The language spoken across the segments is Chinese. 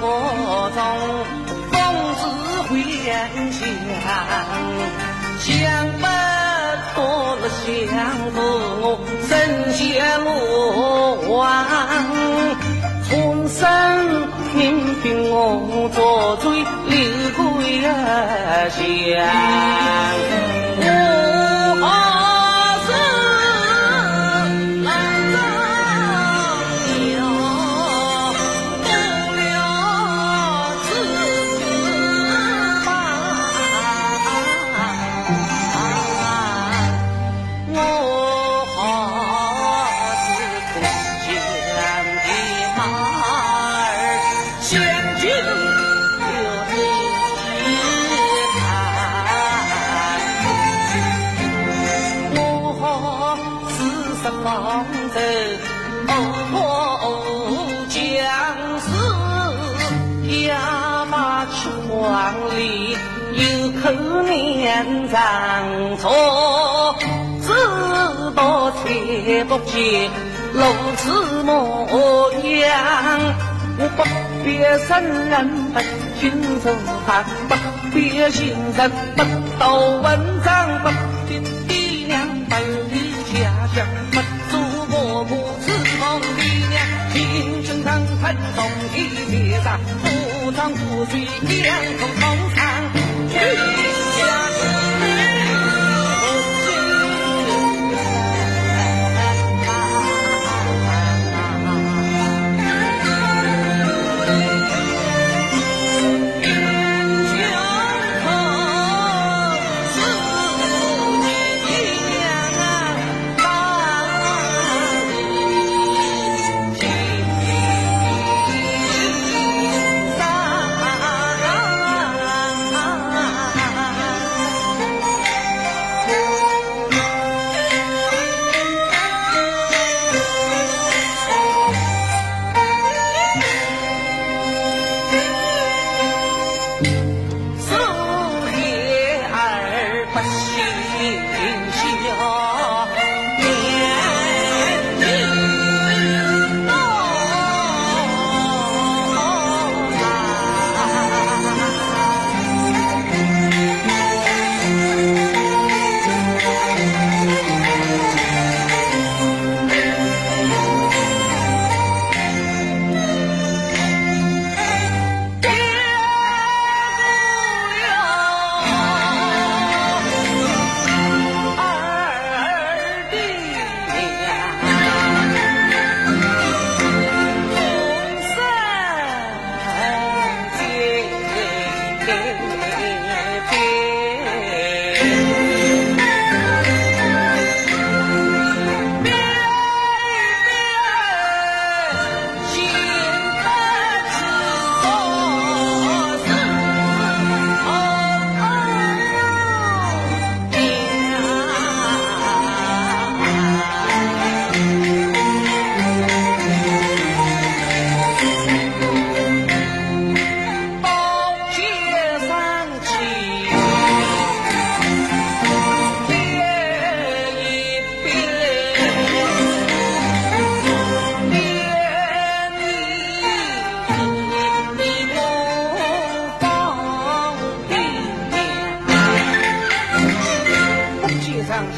我从东至回乡，想不到想不我，身陷无网，重生因君，我作罪，流归一江。十年征战，知到看不见路此模样。我不别生人，不寻仇，不别亲人，不读文章，不听爹娘，不离家乡，不做我故知梦爹娘，心中坦坦，从天向上，不唱不醉江。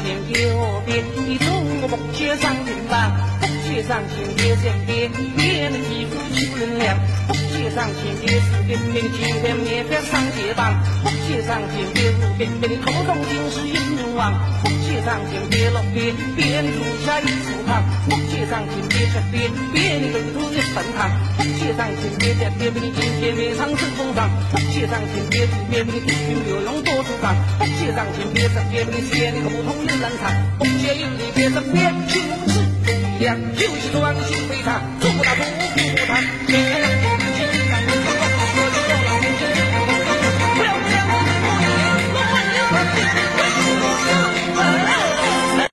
年有，你中国梦却上云吧，梦却上天，别想别，别能欺负穷人了。上心的是兵兵，今天面边上街棒，福气上心的是兵兵，口中尽是阴王，福气上心的老爹，边住下一树房，福气上心的吃边，别你都是一坟堂，福气上心的这边，你今天面上是风霜，福气上心的这边，你英雄有勇多出场，福气上心的这边，兵写的口通人能唱，福气有你别争边，穷是力量，就是壮心非常，做不到不不不谈。